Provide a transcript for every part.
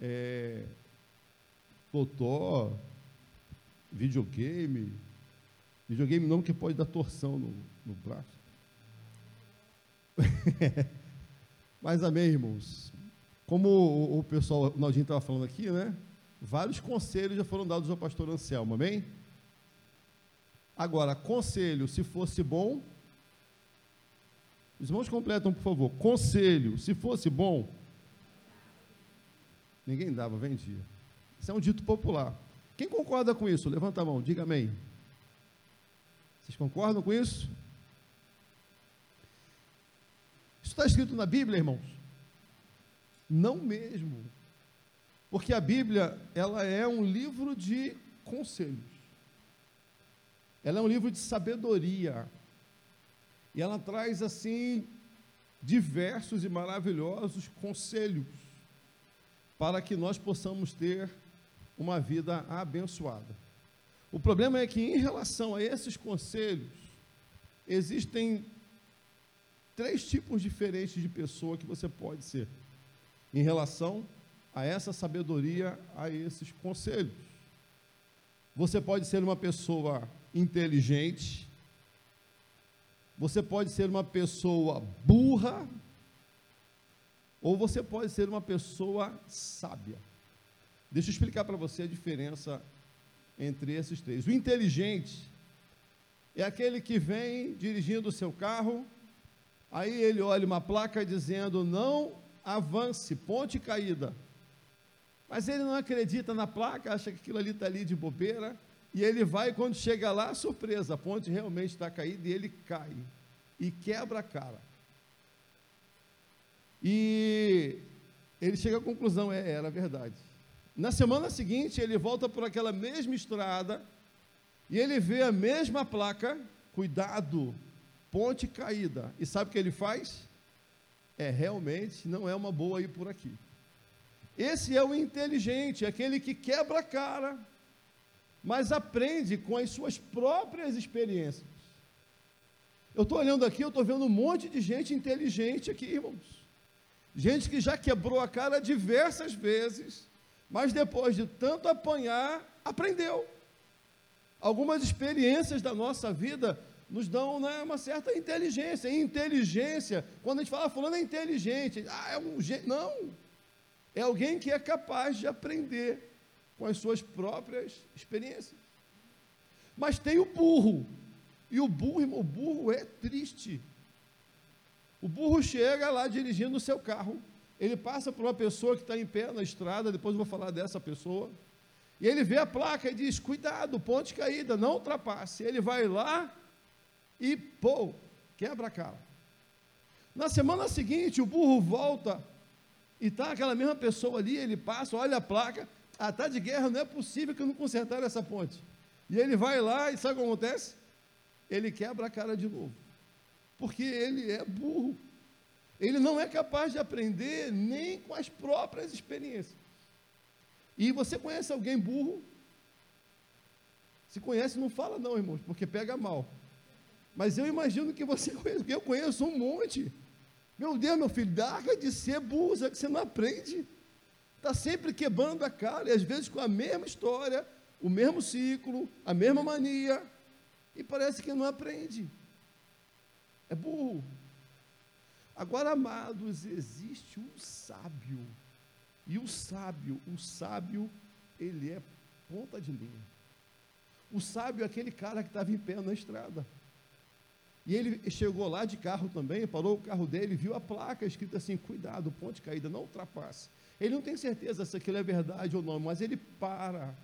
é, totó, videogame. Videogame não, que pode dar torção no, no. Mas amém, irmãos. Como o, o pessoal, o Naldinho estava falando aqui, né? Vários conselhos já foram dados ao pastor Anselmo, amém? Agora, conselho, se fosse bom. Os irmãos completam, por favor. Conselho, se fosse bom. Ninguém dava, vendia. Isso é um dito popular. Quem concorda com isso? Levanta a mão, diga amém. Vocês concordam com isso? Isso está escrito na Bíblia, irmãos? Não mesmo. Porque a Bíblia, ela é um livro de conselhos. Ela é um livro de sabedoria. E ela traz, assim, diversos e maravilhosos conselhos para que nós possamos ter uma vida abençoada. O problema é que, em relação a esses conselhos, existem três tipos diferentes de pessoa que você pode ser em relação a essa sabedoria, a esses conselhos. Você pode ser uma pessoa inteligente, você pode ser uma pessoa burra, ou você pode ser uma pessoa sábia. Deixa eu explicar para você a diferença entre esses três. O inteligente é aquele que vem dirigindo o seu carro Aí ele olha uma placa dizendo: não avance, ponte caída. Mas ele não acredita na placa, acha que aquilo ali está ali de bobeira. E ele vai, quando chega lá, surpresa, a ponte realmente está caída e ele cai. E quebra a cara. E ele chega à conclusão: é, era verdade. Na semana seguinte, ele volta por aquela mesma estrada e ele vê a mesma placa, cuidado, ponte caída. E sabe o que ele faz? É, realmente não é uma boa ir por aqui. Esse é o inteligente, aquele que quebra a cara, mas aprende com as suas próprias experiências. Eu estou olhando aqui, eu estou vendo um monte de gente inteligente aqui, irmãos. Gente que já quebrou a cara diversas vezes, mas depois de tanto apanhar, aprendeu. Algumas experiências da nossa vida nos dão né, uma certa inteligência. Inteligência, quando a gente fala, fulano é inteligente, ah, é um Não. É alguém que é capaz de aprender com as suas próprias experiências. Mas tem o burro. E o burro, irmão, o burro é triste. O burro chega lá dirigindo o seu carro. Ele passa por uma pessoa que está em pé na estrada, depois vou falar dessa pessoa. E ele vê a placa e diz: Cuidado, ponte caída, não ultrapasse. Ele vai lá e pô, quebra a cara. Na semana seguinte, o burro volta e está aquela mesma pessoa ali, ele passa, olha a placa, ah, está de guerra, não é possível que não consertaram essa ponte. E ele vai lá e sabe o que acontece? Ele quebra a cara de novo. Porque ele é burro. Ele não é capaz de aprender nem com as próprias experiências. E você conhece alguém burro? Se conhece, não fala não, irmãos, porque pega mal. Mas eu imagino que você conhece, eu conheço um monte. Meu Deus, meu filho, larga de ser burro, que você não aprende. Está sempre quebrando a cara, e às vezes com a mesma história, o mesmo ciclo, a mesma mania, e parece que não aprende. É burro. Agora, amados, existe um sábio. E o sábio, o sábio, ele é ponta de linha. O sábio é aquele cara que estava em pé na estrada. E ele chegou lá de carro também, parou o carro dele, viu a placa escrita assim: cuidado, ponte caída, não ultrapasse. Ele não tem certeza se aquilo é verdade ou não, mas ele para.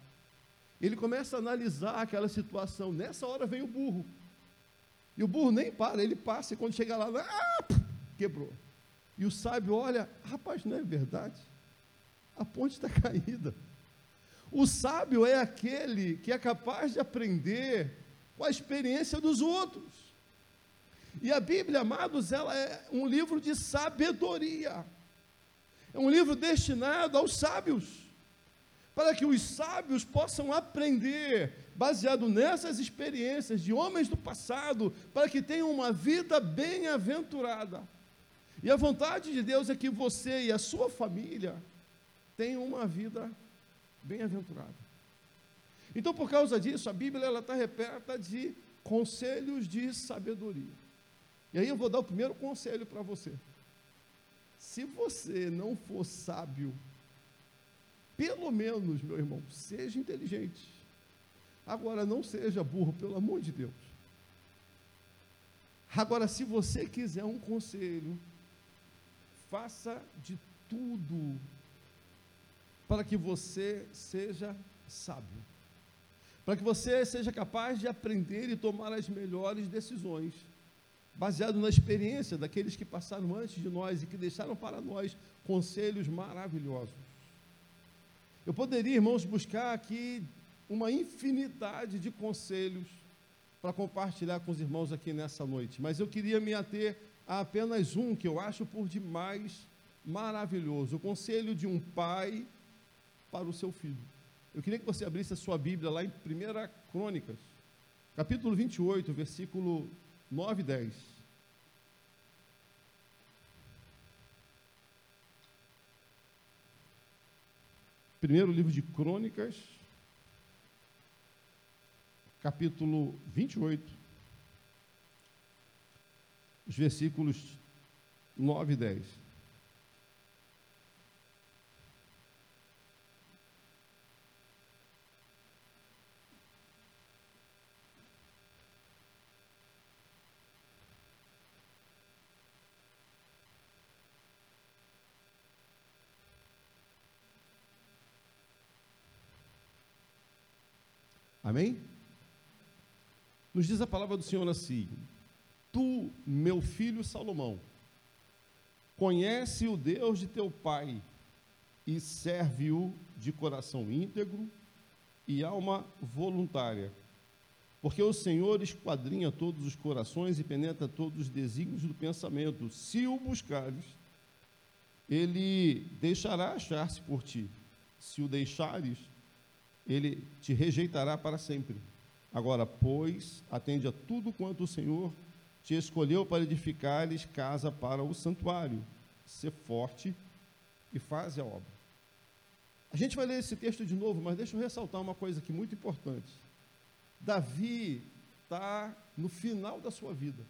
Ele começa a analisar aquela situação. Nessa hora vem o burro. E o burro nem para, ele passa, e quando chega lá, ah, quebrou. E o sábio olha, rapaz, não é verdade? A ponte está caída. O sábio é aquele que é capaz de aprender com a experiência dos outros. E a Bíblia, amados, ela é um livro de sabedoria. É um livro destinado aos sábios, para que os sábios possam aprender, baseado nessas experiências de homens do passado, para que tenham uma vida bem-aventurada. E a vontade de Deus é que você e a sua família tem uma vida bem-aventurada. Então, por causa disso, a Bíblia ela está repleta de conselhos de sabedoria. E aí eu vou dar o primeiro conselho para você. Se você não for sábio, pelo menos, meu irmão, seja inteligente. Agora, não seja burro, pelo amor de Deus. Agora, se você quiser um conselho, faça de tudo para que você seja sábio. Para que você seja capaz de aprender e tomar as melhores decisões, baseado na experiência daqueles que passaram antes de nós e que deixaram para nós conselhos maravilhosos. Eu poderia, irmãos, buscar aqui uma infinidade de conselhos para compartilhar com os irmãos aqui nessa noite, mas eu queria me ater a apenas um que eu acho por demais maravilhoso: o conselho de um pai para o seu filho. Eu queria que você abrisse a sua Bíblia lá em 1 Crônicas, capítulo 28, versículo 9 e 10. Primeiro livro de Crônicas, capítulo 28, os versículos 9 e 10. Amém? Nos diz a palavra do Senhor assim: Tu, meu filho Salomão, conhece o Deus de teu pai e serve-o de coração íntegro e alma voluntária. Porque o Senhor esquadrinha todos os corações e penetra todos os desígnios do pensamento. Se o buscares, ele deixará achar-se por ti. Se o deixares, ele te rejeitará para sempre. Agora, pois, atende a tudo quanto o Senhor te escolheu para edificar-lhes casa para o santuário. Ser forte e faz a obra. A gente vai ler esse texto de novo, mas deixa eu ressaltar uma coisa aqui muito importante. Davi está no final da sua vida.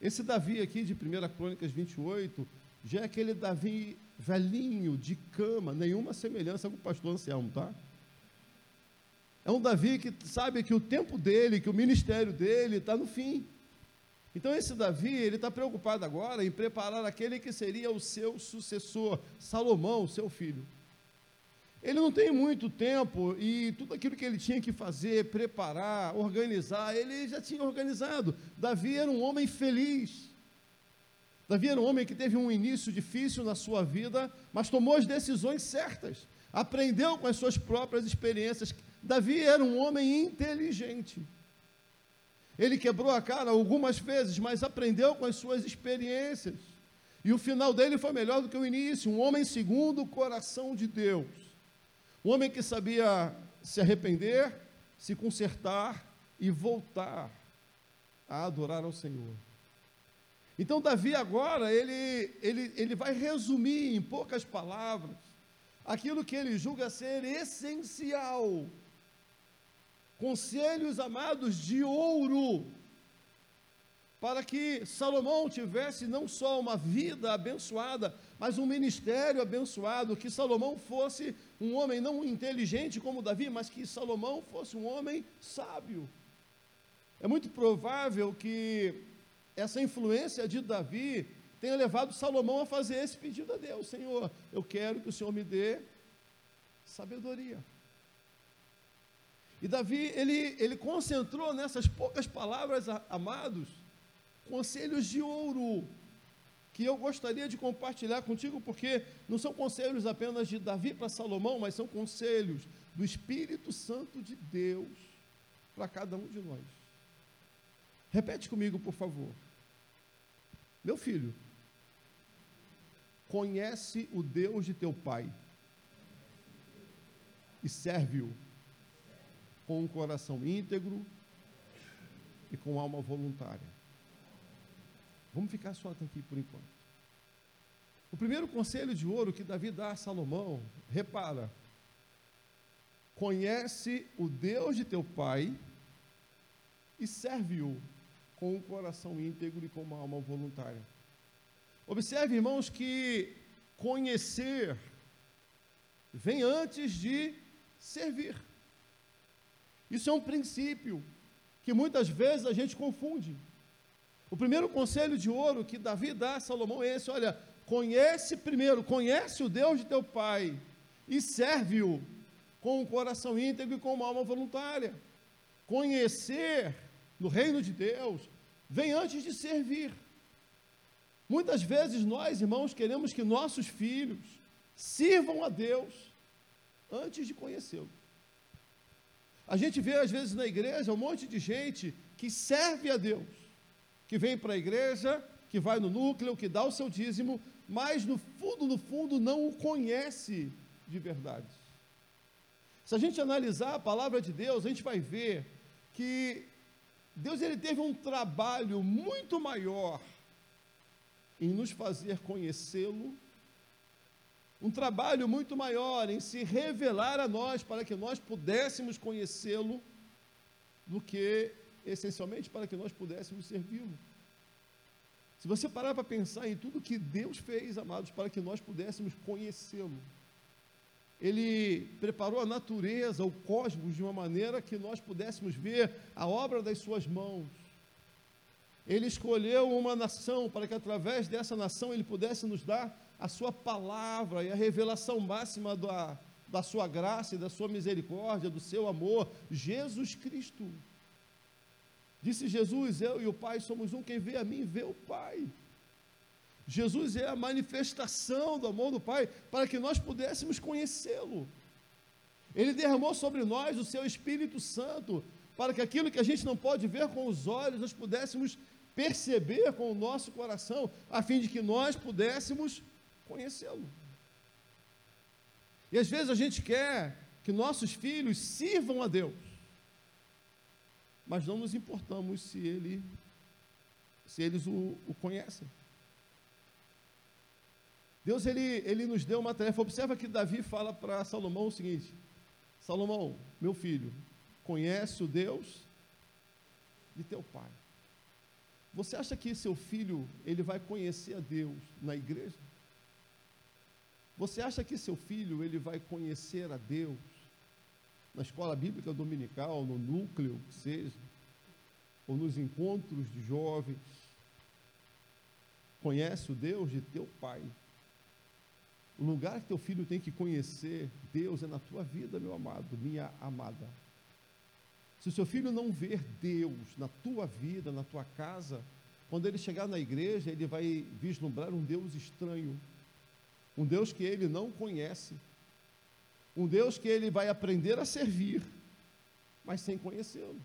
Esse Davi aqui de 1 Crônicas 28 já é aquele Davi velhinho, de cama, nenhuma semelhança com o pastor Anselmo, tá? É um Davi que sabe que o tempo dele, que o ministério dele está no fim. Então esse Davi, ele está preocupado agora em preparar aquele que seria o seu sucessor, Salomão, seu filho. Ele não tem muito tempo e tudo aquilo que ele tinha que fazer, preparar, organizar, ele já tinha organizado. Davi era um homem feliz. Davi era um homem que teve um início difícil na sua vida, mas tomou as decisões certas. Aprendeu com as suas próprias experiências Davi era um homem inteligente. Ele quebrou a cara algumas vezes, mas aprendeu com as suas experiências. E o final dele foi melhor do que o início. Um homem segundo o coração de Deus. Um homem que sabia se arrepender, se consertar e voltar a adorar ao Senhor. Então, Davi agora, ele, ele, ele vai resumir em poucas palavras aquilo que ele julga ser essencial conselhos amados de ouro, para que Salomão tivesse não só uma vida abençoada, mas um ministério abençoado, que Salomão fosse um homem não inteligente como Davi, mas que Salomão fosse um homem sábio. É muito provável que essa influência de Davi tenha levado Salomão a fazer esse pedido a Deus: Senhor, eu quero que o Senhor me dê sabedoria. E Davi, ele, ele concentrou nessas poucas palavras, amados, conselhos de ouro, que eu gostaria de compartilhar contigo, porque não são conselhos apenas de Davi para Salomão, mas são conselhos do Espírito Santo de Deus para cada um de nós. Repete comigo, por favor. Meu filho, conhece o Deus de teu pai e serve-o com um coração íntegro e com alma voluntária. Vamos ficar só aqui por enquanto. O primeiro conselho de ouro que Davi dá a Salomão, repara, conhece o Deus de teu pai e serve-o com um coração íntegro e com uma alma voluntária. Observe, irmãos, que conhecer vem antes de servir. Isso é um princípio que muitas vezes a gente confunde. O primeiro conselho de ouro que Davi dá a Salomão é esse: olha, conhece primeiro, conhece o Deus de teu pai e serve-o com um coração íntegro e com uma alma voluntária. Conhecer no reino de Deus vem antes de servir. Muitas vezes nós, irmãos, queremos que nossos filhos sirvam a Deus antes de conhecê-lo. A gente vê, às vezes, na igreja um monte de gente que serve a Deus, que vem para a igreja, que vai no núcleo, que dá o seu dízimo, mas no fundo, no fundo, não o conhece de verdade. Se a gente analisar a palavra de Deus, a gente vai ver que Deus ele teve um trabalho muito maior em nos fazer conhecê-lo um trabalho muito maior em se revelar a nós para que nós pudéssemos conhecê-lo do que essencialmente para que nós pudéssemos servi-lo. Se você parar para pensar em tudo que Deus fez, amados, para que nós pudéssemos conhecê-lo, Ele preparou a natureza, o cosmos, de uma maneira que nós pudéssemos ver a obra das Suas mãos. Ele escolheu uma nação para que através dessa nação Ele pudesse nos dar a sua palavra e a revelação máxima da, da sua graça e da sua misericórdia, do seu amor, Jesus Cristo. Disse Jesus: Eu e o Pai somos um, quem vê a mim vê o Pai. Jesus é a manifestação do amor do Pai para que nós pudéssemos conhecê-lo. Ele derramou sobre nós o seu Espírito Santo para que aquilo que a gente não pode ver com os olhos, nós pudéssemos perceber com o nosso coração, a fim de que nós pudéssemos conhecê-lo. E às vezes a gente quer que nossos filhos sirvam a Deus, mas não nos importamos se, ele, se eles o, o conhecem. Deus ele, ele nos deu uma tarefa. Observa que Davi fala para Salomão o seguinte: Salomão, meu filho, conhece o Deus de teu pai. Você acha que seu filho ele vai conhecer a Deus na igreja? Você acha que seu filho ele vai conhecer a Deus na escola bíblica dominical, no núcleo que seja, ou nos encontros de jovens? Conhece o Deus de teu pai. O lugar que teu filho tem que conhecer Deus é na tua vida, meu amado, minha amada. Se o seu filho não ver Deus na tua vida, na tua casa, quando ele chegar na igreja, ele vai vislumbrar um Deus estranho um Deus que ele não conhece, um Deus que ele vai aprender a servir, mas sem conhecê-lo.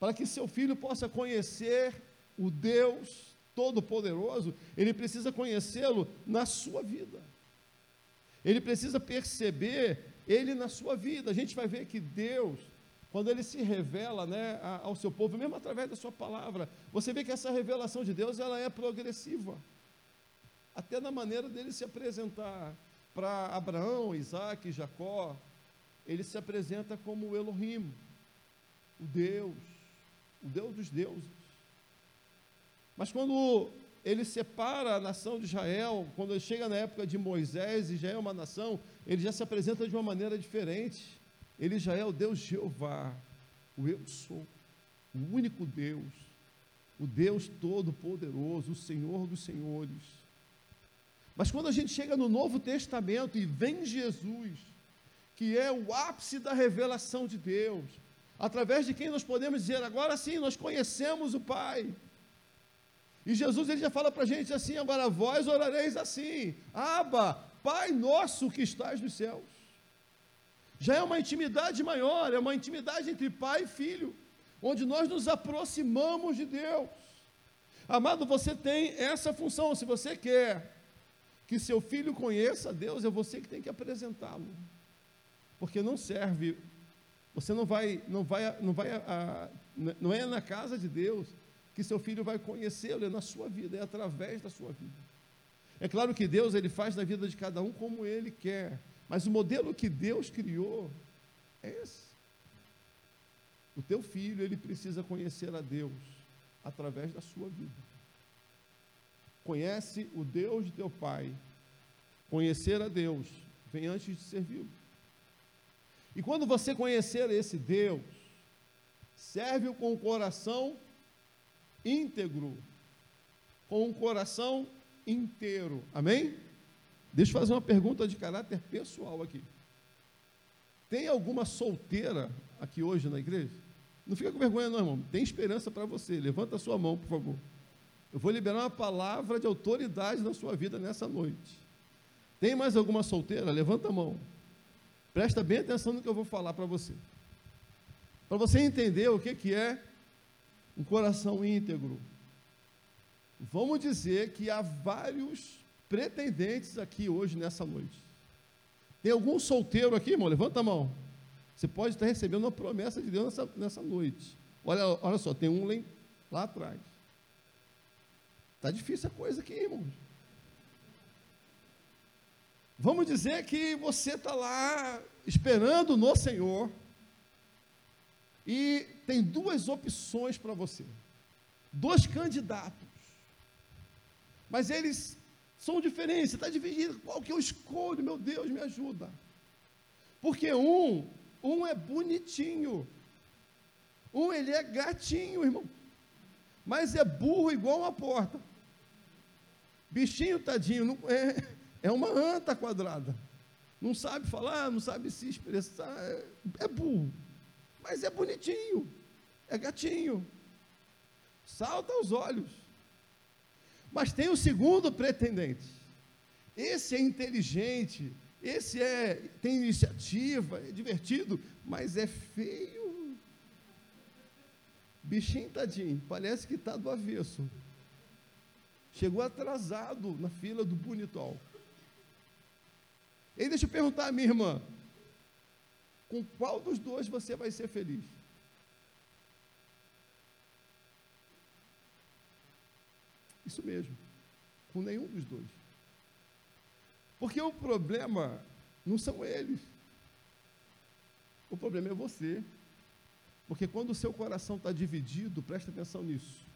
Para que seu filho possa conhecer o Deus Todo-Poderoso, ele precisa conhecê-lo na sua vida. Ele precisa perceber ele na sua vida. A gente vai ver que Deus, quando ele se revela né, ao seu povo, mesmo através da sua palavra, você vê que essa revelação de Deus ela é progressiva até na maneira dele se apresentar para Abraão, Isaac e Jacó, ele se apresenta como o Elohim, o Deus, o Deus dos deuses. Mas quando ele separa a nação de Israel, quando ele chega na época de Moisés e já é uma nação, ele já se apresenta de uma maneira diferente. Ele já é o Deus Jeová, o Eu sou, o único Deus, o Deus Todo-Poderoso, o Senhor dos Senhores. Mas quando a gente chega no Novo Testamento e vem Jesus, que é o ápice da revelação de Deus, através de quem nós podemos dizer, agora sim, nós conhecemos o Pai. E Jesus ele já fala para a gente assim: agora vós orareis assim, Aba, Pai nosso que estás nos céus. Já é uma intimidade maior, é uma intimidade entre pai e filho, onde nós nos aproximamos de Deus. Amado, você tem essa função, se você quer que seu filho conheça Deus, é você que tem que apresentá-lo. Porque não serve, você não vai, não vai, não vai, a, não é na casa de Deus que seu filho vai conhecê-lo, é na sua vida, é através da sua vida. É claro que Deus ele faz na vida de cada um como ele quer, mas o modelo que Deus criou é esse. O teu filho, ele precisa conhecer a Deus através da sua vida. Conhece o Deus de teu pai. Conhecer a Deus vem antes de servi-lo. E quando você conhecer esse Deus, serve-o com o coração íntegro, com o coração inteiro. Amém? Deixa eu fazer uma pergunta de caráter pessoal aqui. Tem alguma solteira aqui hoje na igreja? Não fica com vergonha, não, irmão. Tem esperança para você. Levanta a sua mão, por favor. Eu vou liberar uma palavra de autoridade na sua vida nessa noite. Tem mais alguma solteira? Levanta a mão. Presta bem atenção no que eu vou falar para você. Para você entender o que, que é um coração íntegro. Vamos dizer que há vários pretendentes aqui hoje nessa noite. Tem algum solteiro aqui, irmão? Levanta a mão. Você pode estar recebendo uma promessa de Deus nessa, nessa noite. Olha, olha só, tem um lá, atrás. Está difícil a coisa aqui, irmão. Vamos dizer que você está lá esperando no Senhor e tem duas opções para você, dois candidatos, mas eles são diferentes, está dividido, qual que eu escolho, meu Deus, me ajuda. Porque um, um é bonitinho, um ele é gatinho, irmão, mas é burro igual uma porta. Bichinho tadinho, não, é, é uma anta quadrada. Não sabe falar, não sabe se expressar, é, é burro. Mas é bonitinho, é gatinho. Salta aos olhos. Mas tem o segundo pretendente. Esse é inteligente, esse é tem iniciativa, é divertido, mas é feio. Bichinho tadinho, parece que está do avesso. Chegou atrasado na fila do bonitol. E deixa eu perguntar minha irmã: com qual dos dois você vai ser feliz? Isso mesmo, com nenhum dos dois. Porque o problema não são eles. O problema é você. Porque quando o seu coração está dividido, presta atenção nisso.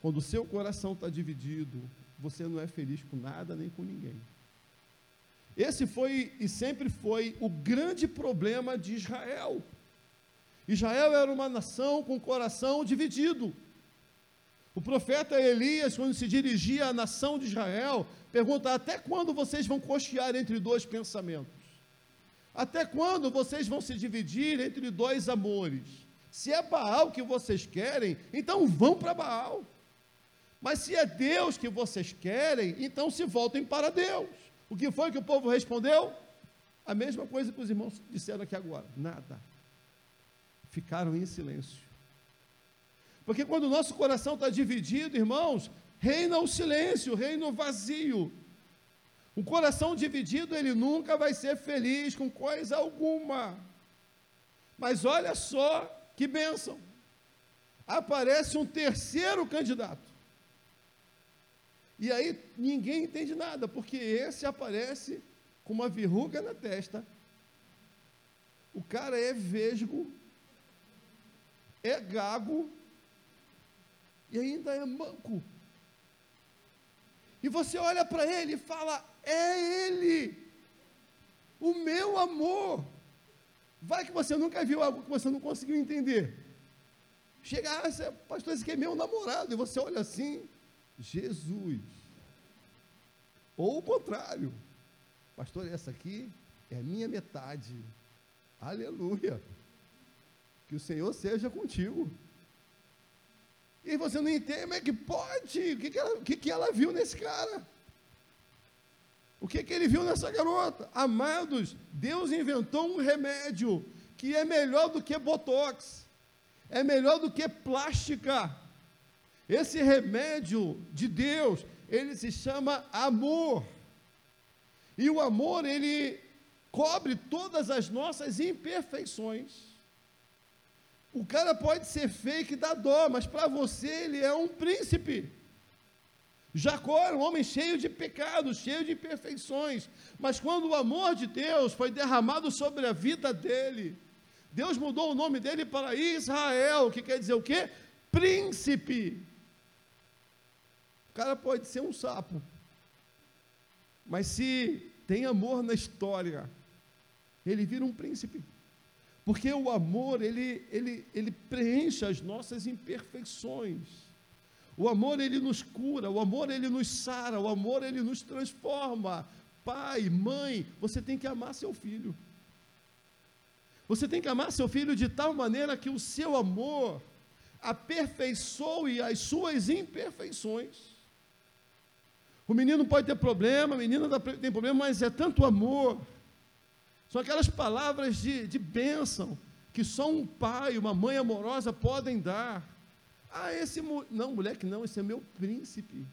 Quando o seu coração está dividido, você não é feliz com nada nem com ninguém. Esse foi e sempre foi o grande problema de Israel. Israel era uma nação com coração dividido. O profeta Elias, quando se dirigia à nação de Israel, pergunta: Até quando vocês vão cochear entre dois pensamentos? Até quando vocês vão se dividir entre dois amores? Se é Baal que vocês querem, então vão para Baal. Mas se é Deus que vocês querem, então se voltem para Deus. O que foi que o povo respondeu? A mesma coisa que os irmãos disseram aqui agora: nada. Ficaram em silêncio. Porque quando o nosso coração está dividido, irmãos, reina o silêncio, reina o vazio. Um coração dividido, ele nunca vai ser feliz com coisa alguma. Mas olha só que bênção. Aparece um terceiro candidato. E aí ninguém entende nada, porque esse aparece com uma verruga na testa. O cara é vesgo, é gago e ainda é manco. E você olha para ele e fala: É ele, o meu amor. Vai que você nunca viu algo que você não conseguiu entender. Chega, ah, pastor, esse aqui é meu namorado. E você olha assim, Jesus. Ou o contrário, pastor, essa aqui é a minha metade. Aleluia. Que o Senhor seja contigo. E você não entende, como é que pode? O que, que, ela, o que, que ela viu nesse cara? O que, que ele viu nessa garota? Amados, Deus inventou um remédio que é melhor do que botox, é melhor do que plástica. Esse remédio de Deus, ele se chama amor. E o amor, ele cobre todas as nossas imperfeições. O cara pode ser fake da dó, mas para você ele é um príncipe. Jacó era um homem cheio de pecados, cheio de imperfeições, mas quando o amor de Deus foi derramado sobre a vida dele, Deus mudou o nome dele para Israel, que quer dizer o quê? Príncipe. O cara pode ser um sapo, mas se tem amor na história, ele vira um príncipe. Porque o amor, ele, ele, ele preenche as nossas imperfeições. O amor, ele nos cura, o amor, ele nos sara, o amor, ele nos transforma. Pai, mãe, você tem que amar seu filho. Você tem que amar seu filho de tal maneira que o seu amor aperfeiçoe as suas imperfeições. O menino pode ter problema, a menina tem problema, mas é tanto amor são aquelas palavras de, de bênção que só um pai, uma mãe amorosa podem dar. Ah, esse. Não, moleque, não, esse é meu príncipe.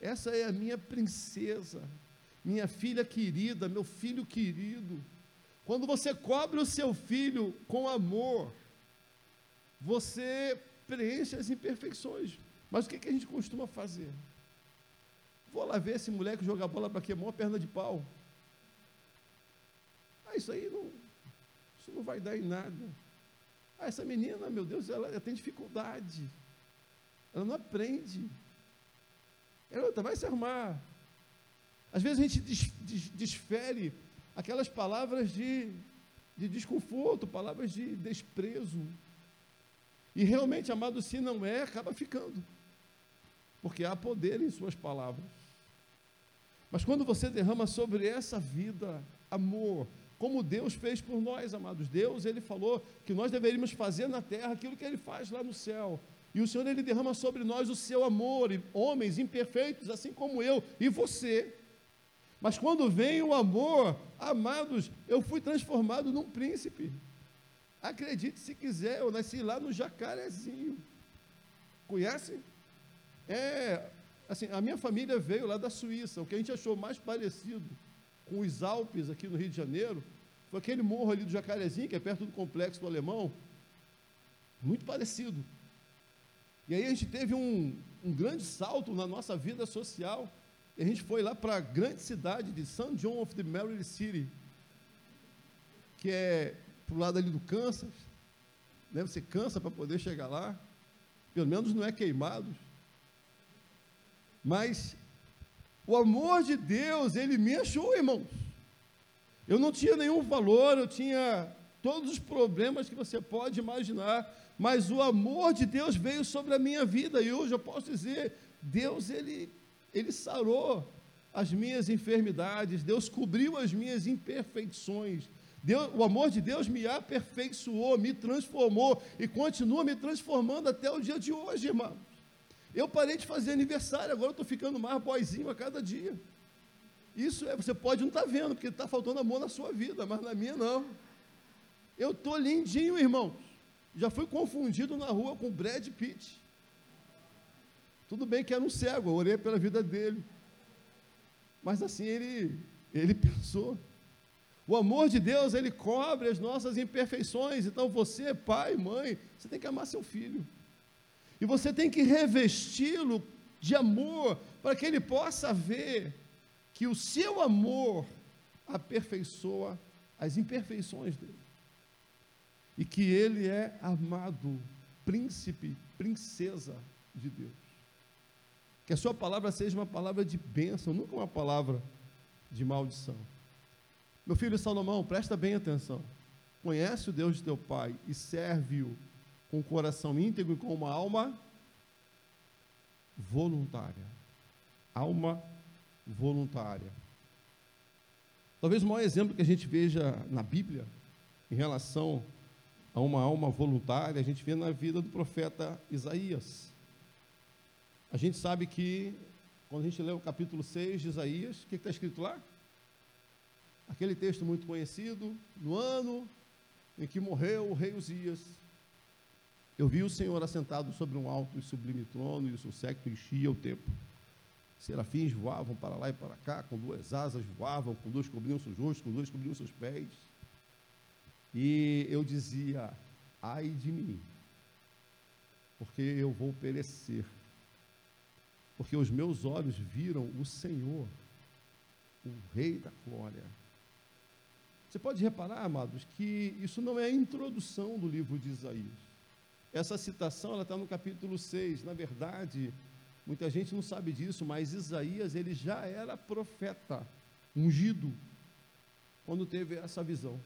Essa é a minha princesa, minha filha querida, meu filho querido. Quando você cobre o seu filho com amor, você preenche as imperfeições. Mas o que, que a gente costuma fazer? Vou lá ver esse moleque jogar bola para queimar uma perna de pau. Ah, isso aí não, isso não vai dar em nada. Ah, essa menina, meu Deus, ela, ela tem dificuldade. Ela não aprende. Ela vai se arrumar. Às vezes a gente des, des, desfere aquelas palavras de, de desconforto, palavras de desprezo. E realmente, amado, se não é, acaba ficando. Porque há poder em suas palavras. Mas quando você derrama sobre essa vida amor, como Deus fez por nós, amados. Deus, ele falou que nós deveríamos fazer na terra aquilo que ele faz lá no céu. E o Senhor, ele derrama sobre nós o seu amor, e homens imperfeitos, assim como eu e você. Mas quando vem o amor, amados, eu fui transformado num príncipe. Acredite se quiser, eu nasci lá no Jacarezinho. Conhece? É, assim, a minha família veio lá da Suíça. O que a gente achou mais parecido com os Alpes aqui no Rio de Janeiro, foi aquele morro ali do Jacarezinho, que é perto do complexo do Alemão, muito parecido. E aí a gente teve um, um grande salto na nossa vida social, e a gente foi lá para a grande cidade de St. John of the Mary City, que é para o lado ali do Kansas, né? você cansa para poder chegar lá, pelo menos não é queimado, mas o amor de Deus, ele me achou, irmãos. Eu não tinha nenhum valor, eu tinha todos os problemas que você pode imaginar, mas o amor de Deus veio sobre a minha vida e hoje eu posso dizer, Deus ele ele sarou as minhas enfermidades, Deus cobriu as minhas imperfeições. Deus, o amor de Deus me aperfeiçoou, me transformou e continua me transformando até o dia de hoje, irmão. Eu parei de fazer aniversário, agora estou ficando mais boizinho a cada dia. Isso é, você pode não estar tá vendo, porque está faltando amor na sua vida, mas na minha não. Eu estou lindinho, irmãos. Já fui confundido na rua com Brad Pitt. Tudo bem que era um cego, eu orei pela vida dele. Mas assim ele, ele pensou. O amor de Deus, ele cobre as nossas imperfeições. Então você, pai, mãe, você tem que amar seu filho. E você tem que revesti-lo de amor, para que ele possa ver que o seu amor aperfeiçoa as imperfeições dele. E que ele é amado, príncipe, princesa de Deus. Que a sua palavra seja uma palavra de bênção, nunca uma palavra de maldição. Meu filho Salomão, presta bem atenção. Conhece o Deus de teu pai e serve-o com o coração íntegro e com uma alma voluntária. Alma voluntária. Talvez o maior exemplo que a gente veja na Bíblia em relação a uma alma voluntária, a gente vê na vida do profeta Isaías. A gente sabe que, quando a gente lê o capítulo 6 de Isaías, o que está escrito lá? Aquele texto muito conhecido, no ano em que morreu o rei Uzias, eu vi o Senhor assentado sobre um alto e sublime trono, e o seu séquito enchia o templo. Serafins voavam para lá e para cá, com duas asas voavam, com duas cobriam seus rostos, com duas cobriam seus pés. E eu dizia: ai de mim, porque eu vou perecer. porque os meus olhos viram o Senhor, o Rei da Glória. Você pode reparar, amados, que isso não é a introdução do livro de Isaías. Essa citação está no capítulo 6. Na verdade, muita gente não sabe disso, mas Isaías ele já era profeta, ungido, quando teve essa visão.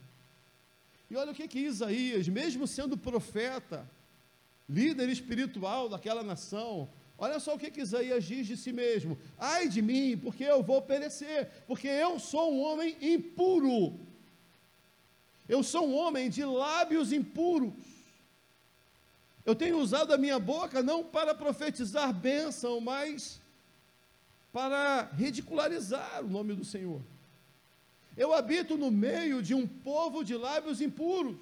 E olha o que que Isaías, mesmo sendo profeta, líder espiritual daquela nação, olha só o que que Isaías diz de si mesmo: Ai de mim, porque eu vou perecer, porque eu sou um homem impuro. Eu sou um homem de lábios impuros. Eu tenho usado a minha boca não para profetizar bênção, mas para ridicularizar o nome do Senhor. Eu habito no meio de um povo de lábios impuros.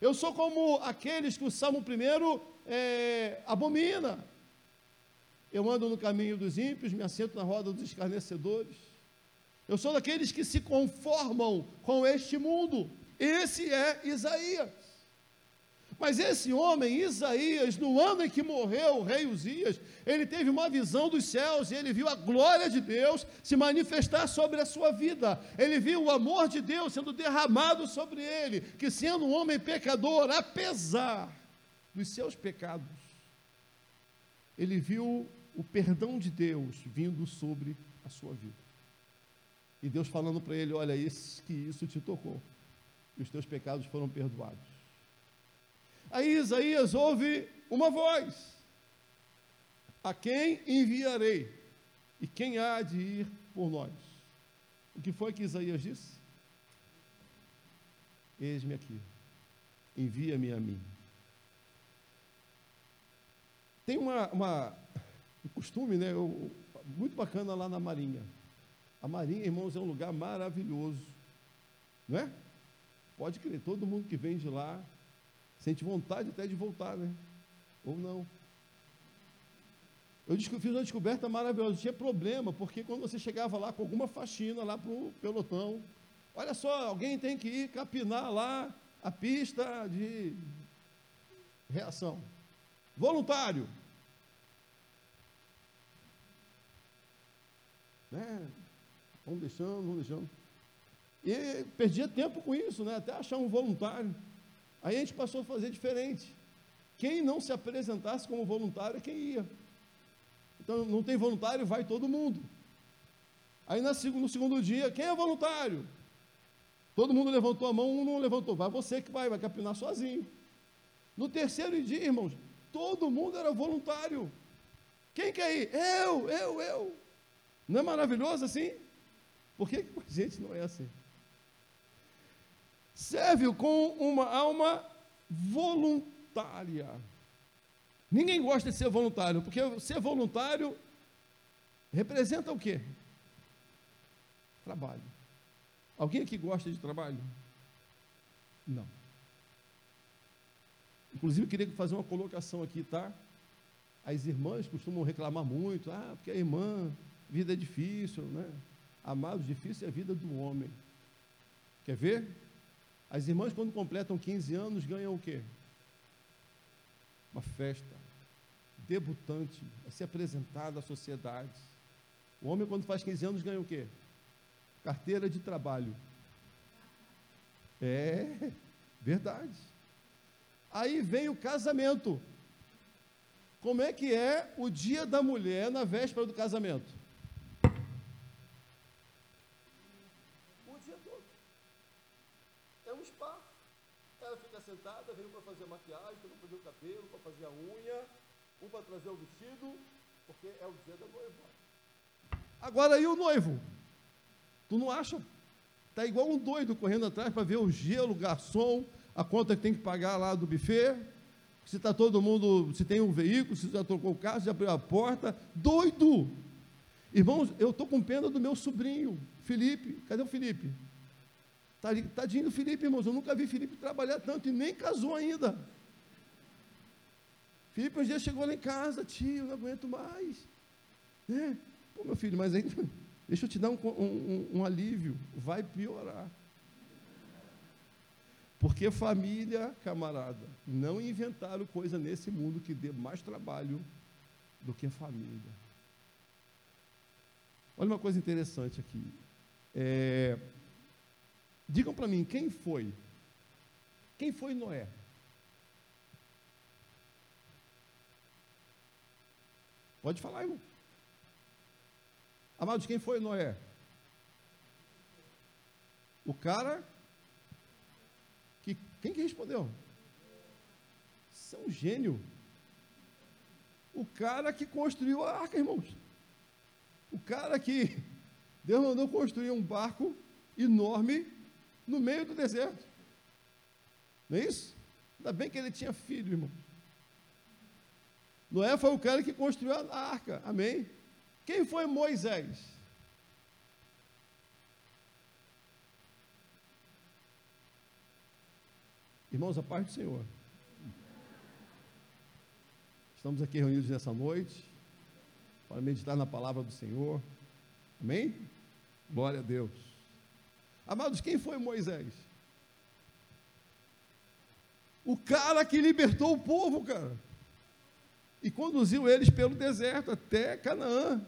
Eu sou como aqueles que o Salmo 1 é, abomina. Eu ando no caminho dos ímpios, me assento na roda dos escarnecedores. Eu sou daqueles que se conformam com este mundo. Esse é Isaías. Mas esse homem, Isaías, no ano em que morreu o rei Uzias, ele teve uma visão dos céus e ele viu a glória de Deus se manifestar sobre a sua vida. Ele viu o amor de Deus sendo derramado sobre ele, que sendo um homem pecador, apesar dos seus pecados, ele viu o perdão de Deus vindo sobre a sua vida. E Deus falando para ele: Olha, isso, que isso te tocou e os teus pecados foram perdoados. Aí Isaías ouve uma voz: A quem enviarei? E quem há de ir por nós? O que foi que Isaías disse? Eis-me aqui, envia-me a mim. Tem uma, uma, um costume, né, muito bacana lá na Marinha. A Marinha, irmãos, é um lugar maravilhoso, não é? Pode crer, todo mundo que vem de lá sente vontade até de voltar, né? Ou não. Eu fiz uma descoberta maravilhosa. Tinha problema, porque quando você chegava lá com alguma faxina lá para o pelotão, olha só, alguém tem que ir capinar lá a pista de reação. Voluntário. Né? Vamos deixando, vamos deixando. E perdia tempo com isso, né? até achar um voluntário. Aí a gente passou a fazer diferente. Quem não se apresentasse como voluntário é quem ia. Então não tem voluntário, vai todo mundo. Aí no segundo dia, quem é voluntário? Todo mundo levantou a mão, um não levantou. Vai você que vai, vai capinar sozinho. No terceiro dia, irmãos, todo mundo era voluntário. Quem quer ir? Eu, eu, eu. Não é maravilhoso assim? Por que, que a gente não é assim? Serve com uma alma voluntária. Ninguém gosta de ser voluntário, porque ser voluntário representa o quê? Trabalho. Alguém aqui gosta de trabalho? Não. Inclusive, eu queria fazer uma colocação aqui, tá? As irmãs costumam reclamar muito, ah, porque a irmã, vida é difícil, né? Amados, difícil é a vida do homem. Quer ver? As irmãs, quando completam 15 anos, ganham o quê? Uma festa. Debutante, a ser apresentado à sociedade. O homem, quando faz 15 anos, ganha o quê? Carteira de trabalho. É, verdade. Aí vem o casamento. Como é que é o dia da mulher na véspera do casamento? Sentada, veio para fazer maquiagem, para fazer o cabelo, para fazer a unha, um para trazer o vestido, porque é o dia da noiva. Agora e o noivo? Tu não acha? Está igual um doido correndo atrás para ver o gelo, o garçom, a conta que tem que pagar lá do buffet. Se está todo mundo, se tem um veículo, se já trocou o carro, se já abriu a porta. Doido! Irmãos, eu estou com pena do meu sobrinho, Felipe. Cadê o Felipe? Tadinho do Felipe, irmãos, eu nunca vi Felipe trabalhar tanto e nem casou ainda. Felipe um dia chegou lá em casa, tio, não aguento mais. Né? Pô, meu filho, mas aí, deixa eu te dar um, um, um alívio, vai piorar. Porque família, camarada, não inventaram coisa nesse mundo que dê mais trabalho do que família. Olha uma coisa interessante aqui. É, digam para mim, quem foi? Quem foi Noé? Pode falar, irmão. Amados, quem foi Noé? O cara que. Quem que respondeu? Você é gênio. O cara que construiu a arca, irmãos. O cara que Deus mandou construir um barco enorme no meio do deserto. Não é isso? Ainda bem que ele tinha filho, irmão. Noé foi o cara que construiu a arca. Amém? Quem foi Moisés? Irmãos, a paz do Senhor. Estamos aqui reunidos nessa noite para meditar na palavra do Senhor. Amém? Glória a Deus. Amados, quem foi Moisés? O cara que libertou o povo, cara. E conduziu eles pelo deserto até Canaã.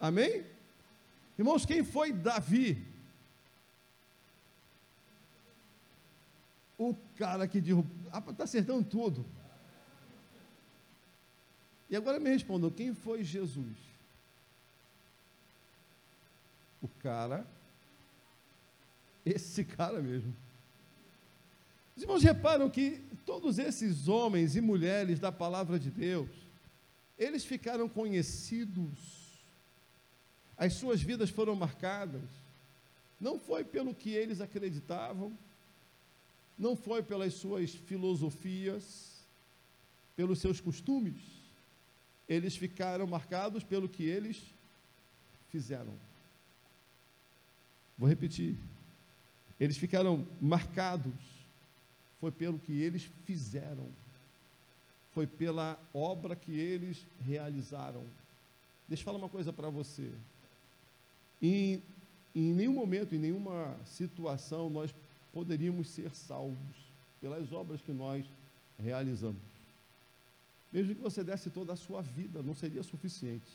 Amém? Irmãos, quem foi Davi? O cara que derrubou. Está acertando tudo. E agora me respondam: quem foi Jesus? O cara, esse cara mesmo. Os irmãos reparam que todos esses homens e mulheres da palavra de Deus, eles ficaram conhecidos, as suas vidas foram marcadas, não foi pelo que eles acreditavam, não foi pelas suas filosofias, pelos seus costumes, eles ficaram marcados pelo que eles fizeram. Vou repetir. Eles ficaram marcados, foi pelo que eles fizeram, foi pela obra que eles realizaram. Deixa eu falar uma coisa para você. Em, em nenhum momento, em nenhuma situação, nós poderíamos ser salvos pelas obras que nós realizamos. Mesmo que você desse toda a sua vida, não seria suficiente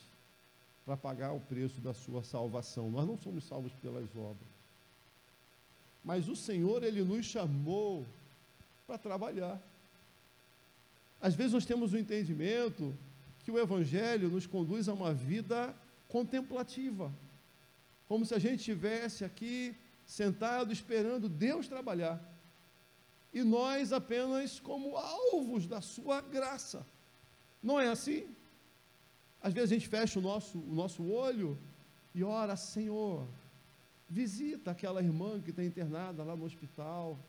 para pagar o preço da sua salvação. Nós não somos salvos pelas obras. Mas o Senhor, Ele nos chamou para trabalhar. Às vezes nós temos o um entendimento que o Evangelho nos conduz a uma vida contemplativa, como se a gente estivesse aqui sentado esperando Deus trabalhar, e nós apenas como alvos da Sua graça. Não é assim? Às vezes a gente fecha o nosso, o nosso olho e ora, Senhor, visita aquela irmã que está internada lá no hospital.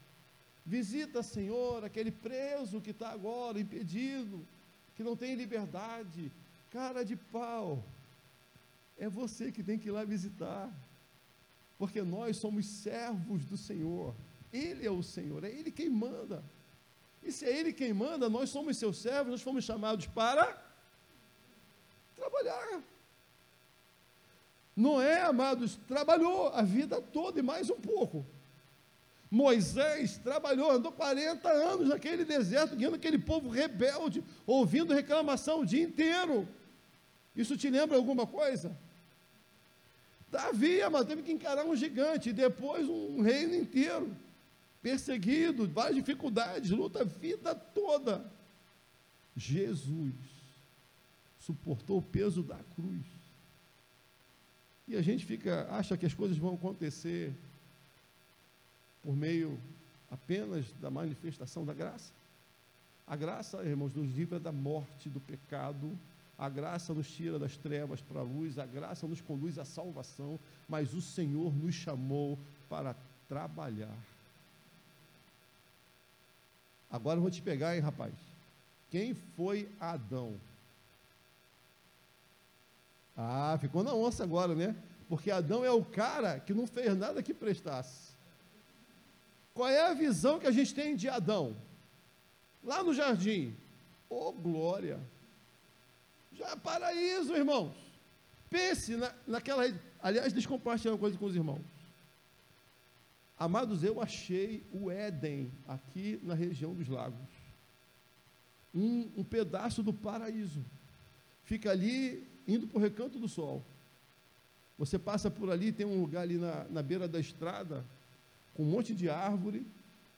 Visita, Senhor, aquele preso que está agora impedido, que não tem liberdade. Cara de pau. É você que tem que ir lá visitar. Porque nós somos servos do Senhor. Ele é o Senhor, é Ele quem manda. E se é Ele quem manda, nós somos seus servos, nós fomos chamados para trabalhar. Noé, amados, trabalhou a vida toda e mais um pouco. Moisés trabalhou, andou 40 anos naquele deserto, guiando aquele povo rebelde, ouvindo reclamação o dia inteiro. Isso te lembra alguma coisa? Davi, amado, teve que encarar um gigante, e depois um reino inteiro perseguido, várias dificuldades, luta a vida toda. Jesus suportou o peso da cruz. E a gente fica, acha que as coisas vão acontecer por meio apenas da manifestação da graça. A graça, irmãos, nos livra da morte, do pecado. A graça nos tira das trevas para a luz. A graça nos conduz à salvação. Mas o Senhor nos chamou para trabalhar. Agora eu vou te pegar, hein, rapaz. Quem foi Adão? Ah, ficou na onça agora, né? Porque Adão é o cara que não fez nada que prestasse. Qual é a visão que a gente tem de Adão? Lá no jardim. Oh, glória! Já é paraíso, irmãos. Pense na, naquela. Aliás, deixa eu compartilhar uma coisa com os irmãos. Amados, eu achei o Éden aqui na região dos lagos. Um, um pedaço do paraíso. Fica ali indo para o recanto do sol. Você passa por ali, tem um lugar ali na, na beira da estrada, com um monte de árvore,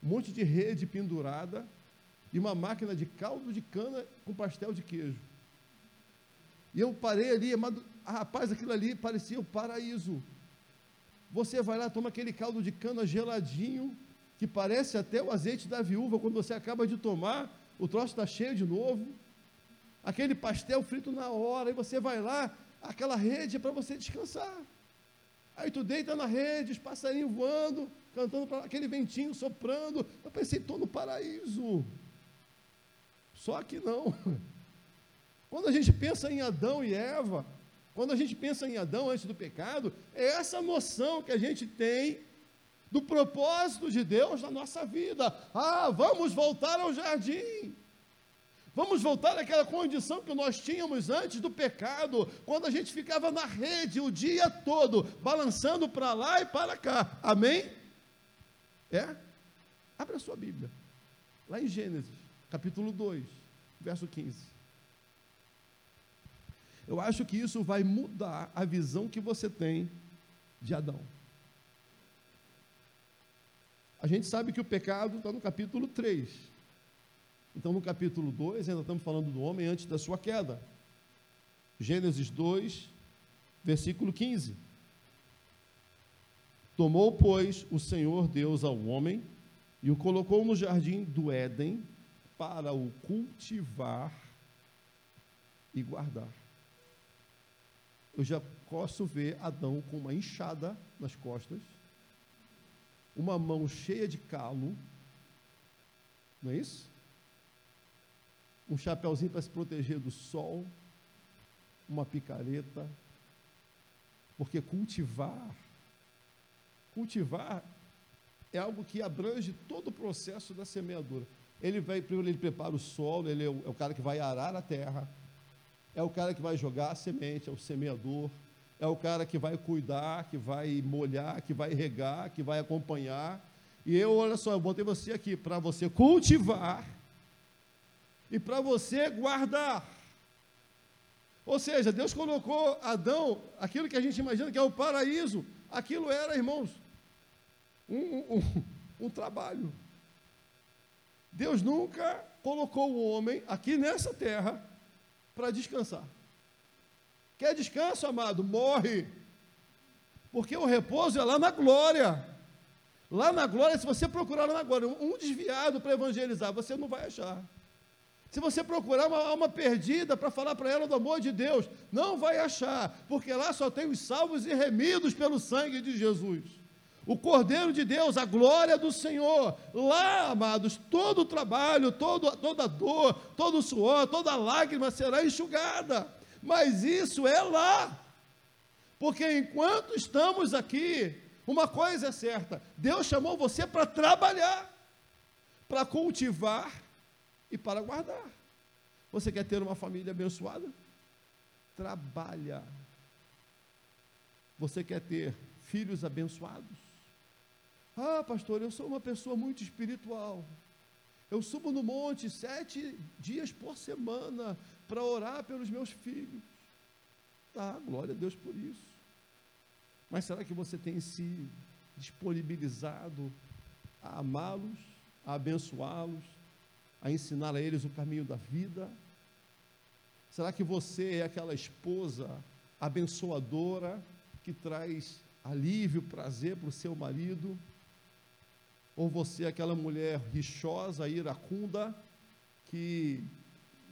um monte de rede pendurada e uma máquina de caldo de cana com pastel de queijo. E eu parei ali, amado, rapaz, aquilo ali parecia o paraíso. Você vai lá, toma aquele caldo de cana geladinho, que parece até o azeite da viúva, quando você acaba de tomar, o troço está cheio de novo. Aquele pastel frito na hora, e você vai lá, aquela rede é para você descansar. Aí tu deita na rede, os passarinhos voando, cantando para aquele ventinho soprando. Eu pensei, estou no paraíso. Só que não. Quando a gente pensa em Adão e Eva, quando a gente pensa em Adão antes do pecado, é essa noção que a gente tem do propósito de Deus na nossa vida. Ah, vamos voltar ao jardim. Vamos voltar àquela condição que nós tínhamos antes do pecado, quando a gente ficava na rede o dia todo, balançando para lá e para cá. Amém? É? Abra a sua Bíblia. Lá em Gênesis, capítulo 2, verso 15. Eu acho que isso vai mudar a visão que você tem de Adão. A gente sabe que o pecado está no capítulo 3. Então, no capítulo 2, ainda estamos falando do homem antes da sua queda. Gênesis 2, versículo 15. Tomou, pois, o Senhor Deus ao homem e o colocou no jardim do Éden para o cultivar e guardar. Eu já posso ver Adão com uma enxada nas costas, uma mão cheia de calo, não é isso? Um chapéuzinho para se proteger do sol, uma picareta, porque cultivar, cultivar é algo que abrange todo o processo da semeadura. Ele vai, primeiro ele prepara o solo, ele é o, é o cara que vai arar a terra, é o cara que vai jogar a semente, é o semeador, é o cara que vai cuidar, que vai molhar, que vai regar, que vai acompanhar. E eu, olha só, eu botei você aqui para você cultivar e para você guardar. Ou seja, Deus colocou Adão, aquilo que a gente imagina que é o paraíso, aquilo era, irmãos, um, um, um trabalho. Deus nunca colocou o homem aqui nessa terra para descansar. Quer descanso, amado? Morre. Porque o repouso é lá na glória. Lá na glória, se você procurar lá na glória um desviado para evangelizar, você não vai achar. Se você procurar uma alma perdida para falar para ela do amor de Deus, não vai achar, porque lá só tem os salvos e remidos pelo sangue de Jesus. O Cordeiro de Deus, a glória do Senhor. Lá, amados, todo o trabalho, todo, toda a dor, todo o suor, toda a lágrima será enxugada. Mas isso é lá. Porque enquanto estamos aqui, uma coisa é certa: Deus chamou você para trabalhar, para cultivar e para guardar. Você quer ter uma família abençoada? Trabalha. Você quer ter filhos abençoados? Ah, pastor, eu sou uma pessoa muito espiritual. Eu subo no monte sete dias por semana para orar pelos meus filhos. Tá, glória a Deus por isso. Mas será que você tem se disponibilizado a amá-los, a abençoá-los, a ensinar a eles o caminho da vida? Será que você é aquela esposa abençoadora que traz alívio, prazer para o seu marido? Ou você é aquela mulher rixosa, iracunda, que,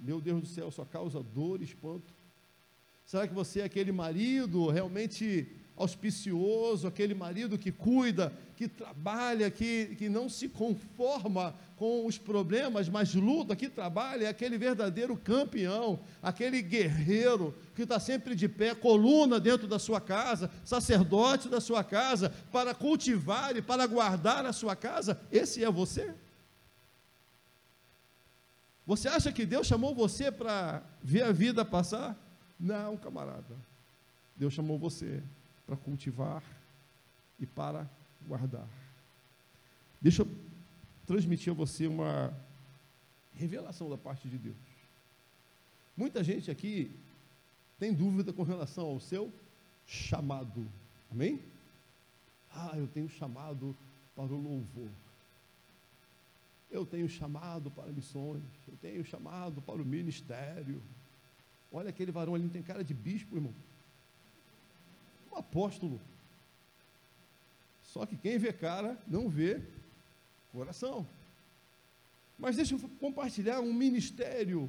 meu Deus do céu, só causa dor e espanto? Será que você é aquele marido realmente auspicioso, aquele marido que cuida, que trabalha, que, que não se conforma com os problemas, mas luta, que trabalha, é aquele verdadeiro campeão, aquele guerreiro que está sempre de pé, coluna dentro da sua casa, sacerdote da sua casa, para cultivar e para guardar a sua casa. Esse é você? Você acha que Deus chamou você para ver a vida passar? Não, camarada. Deus chamou você para cultivar e para guardar. Deixa eu transmitir a você uma revelação da parte de Deus. Muita gente aqui tem dúvida com relação ao seu chamado. Amém? Ah, eu tenho chamado para o louvor. Eu tenho chamado para missões. Eu tenho chamado para o ministério. Olha aquele varão ali, não tem cara de bispo, irmão. Um apóstolo. Só que quem vê cara não vê coração. Mas deixa eu compartilhar um ministério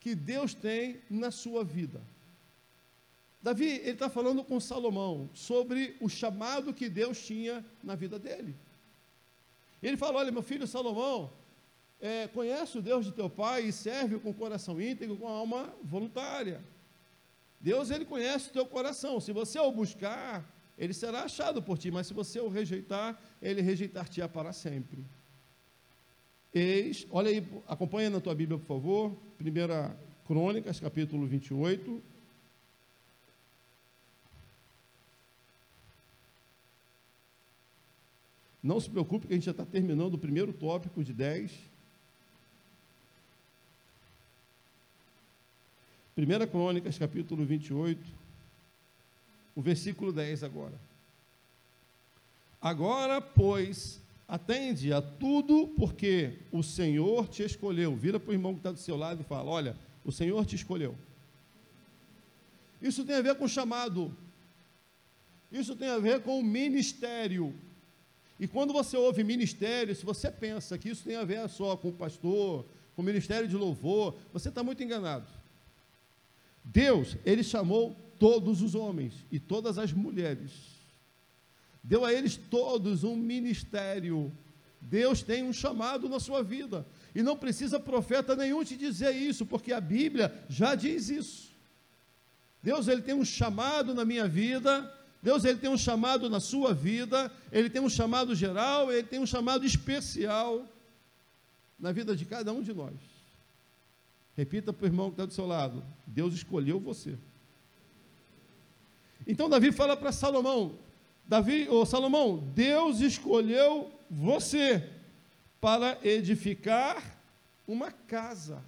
que Deus tem na sua vida. Davi, ele está falando com Salomão sobre o chamado que Deus tinha na vida dele. Ele fala: Olha, meu filho Salomão, é, conhece o Deus de teu pai e serve com coração íntegro, com alma voluntária. Deus, ele conhece o teu coração. Se você o buscar, ele será achado por ti, mas se você o rejeitar, ele rejeitar-te-á para sempre. Eis, olha aí, acompanha na tua Bíblia, por favor, 1 Crônicas, capítulo 28. Não se preocupe que a gente já está terminando o primeiro tópico de 10. 1 Crônicas, capítulo 28 o versículo 10 agora. Agora, pois, atende a tudo, porque o Senhor te escolheu. Vira para o irmão que está do seu lado e fala: Olha, o Senhor te escolheu. Isso tem a ver com chamado. Isso tem a ver com o ministério. E quando você ouve ministério, se você pensa que isso tem a ver só com o pastor, com o ministério de louvor, você está muito enganado. Deus, ele chamou todos os homens e todas as mulheres. Deu a eles todos um ministério. Deus tem um chamado na sua vida. E não precisa profeta nenhum te dizer isso, porque a Bíblia já diz isso. Deus ele tem um chamado na minha vida, Deus ele tem um chamado na sua vida, ele tem um chamado geral, ele tem um chamado especial na vida de cada um de nós. Repita para o irmão que está do seu lado: Deus escolheu você. Então Davi fala para Salomão: Davi, ou Salomão, Deus escolheu você para edificar uma casa.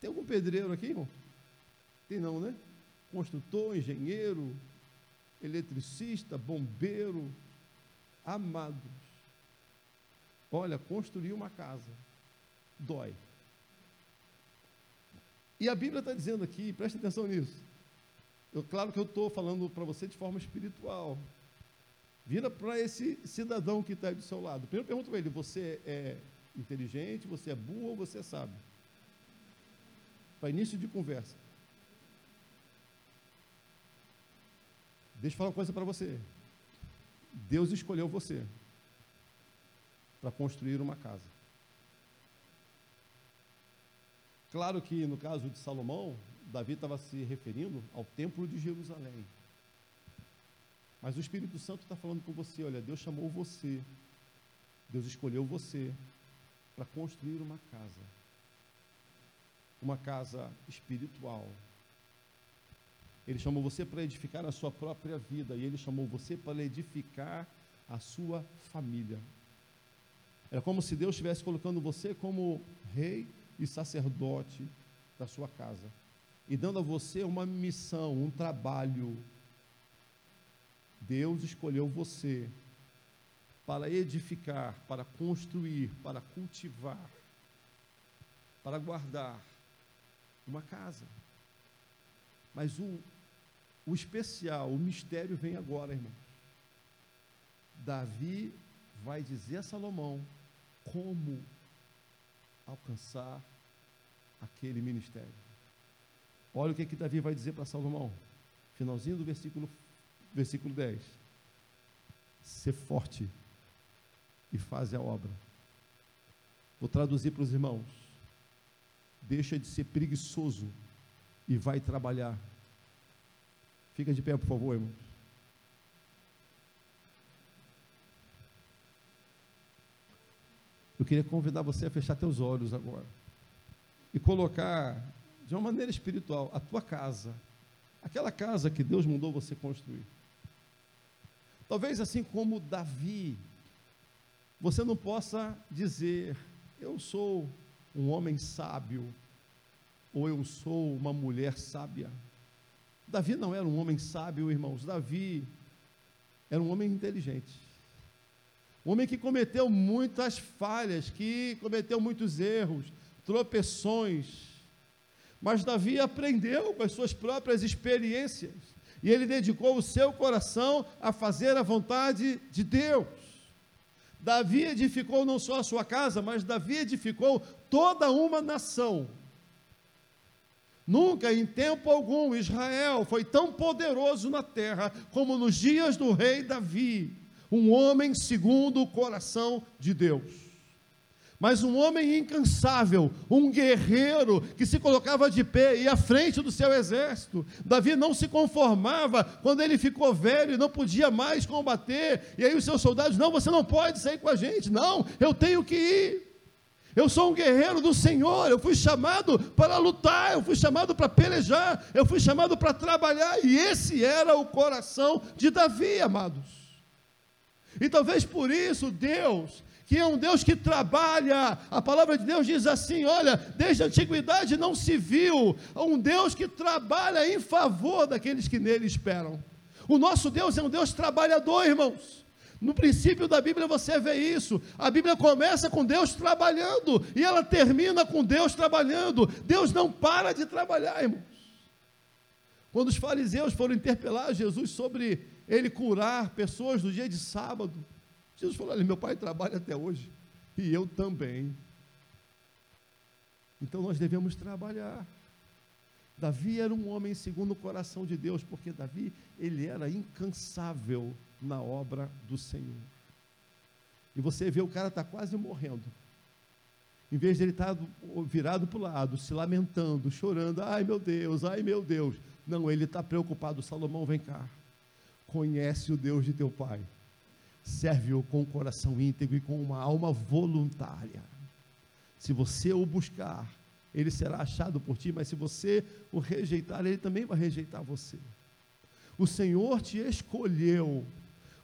Tem algum pedreiro aqui, irmão? Tem não, né? Construtor, engenheiro, eletricista, bombeiro, amados. Olha, construir uma casa dói. E a Bíblia está dizendo aqui, preste atenção nisso. Eu, claro que eu estou falando para você de forma espiritual. Vira para esse cidadão que está aí do seu lado. Primeiro pergunta para ele: você é inteligente, você é burro ou você é sábio? Para início de conversa. Deixa eu falar uma coisa para você. Deus escolheu você para construir uma casa. Claro que no caso de Salomão, Davi estava se referindo ao templo de Jerusalém. Mas o Espírito Santo está falando com você: olha, Deus chamou você, Deus escolheu você para construir uma casa, uma casa espiritual. Ele chamou você para edificar a sua própria vida e ele chamou você para edificar a sua família. É como se Deus estivesse colocando você como rei e sacerdote da sua casa, e dando a você uma missão, um trabalho. Deus escolheu você para edificar, para construir, para cultivar, para guardar uma casa. Mas o, o especial, o mistério vem agora, irmão. Davi vai dizer a Salomão como alcançar aquele ministério. Olha o que, que Davi vai dizer para Salomão, finalzinho do versículo, versículo 10. Ser forte e faze a obra. Vou traduzir para os irmãos. Deixa de ser preguiçoso e vai trabalhar. Fica de pé, por favor, irmãos. Eu queria convidar você a fechar teus olhos agora e colocar de uma maneira espiritual a tua casa, aquela casa que Deus mandou você construir. Talvez assim como Davi, você não possa dizer, eu sou um homem sábio, ou eu sou uma mulher sábia. Davi não era um homem sábio, irmãos. Davi era um homem inteligente. Um homem que cometeu muitas falhas, que cometeu muitos erros, tropeções. Mas Davi aprendeu com as suas próprias experiências. E ele dedicou o seu coração a fazer a vontade de Deus. Davi edificou não só a sua casa, mas Davi edificou toda uma nação. Nunca, em tempo algum, Israel foi tão poderoso na terra como nos dias do rei Davi, um homem segundo o coração de Deus. Mas um homem incansável, um guerreiro que se colocava de pé e à frente do seu exército. Davi não se conformava quando ele ficou velho e não podia mais combater. E aí os seus soldados: Não, você não pode sair com a gente. Não, eu tenho que ir. Eu sou um guerreiro do Senhor, eu fui chamado para lutar, eu fui chamado para pelejar, eu fui chamado para trabalhar, e esse era o coração de Davi, amados. E talvez por isso Deus, que é um Deus que trabalha, a palavra de Deus diz assim: olha, desde a antiguidade não se viu um Deus que trabalha em favor daqueles que nele esperam. O nosso Deus é um Deus trabalhador, irmãos. No princípio da Bíblia você vê isso. A Bíblia começa com Deus trabalhando e ela termina com Deus trabalhando. Deus não para de trabalhar, irmãos. Quando os fariseus foram interpelar Jesus sobre ele curar pessoas no dia de sábado, Jesus falou: Olha, meu pai trabalha até hoje e eu também. Então nós devemos trabalhar. Davi era um homem segundo o coração de Deus, porque Davi, ele era incansável na obra do Senhor. E você vê o cara está quase morrendo. Em vez de ele estar tá virado para o lado, se lamentando, chorando, ai meu Deus, ai meu Deus. Não, ele está preocupado. Salomão, vem cá. Conhece o Deus de teu pai. Serve-o com o coração íntegro e com uma alma voluntária. Se você o buscar, ele será achado por ti, mas se você o rejeitar, ele também vai rejeitar você. O Senhor te escolheu,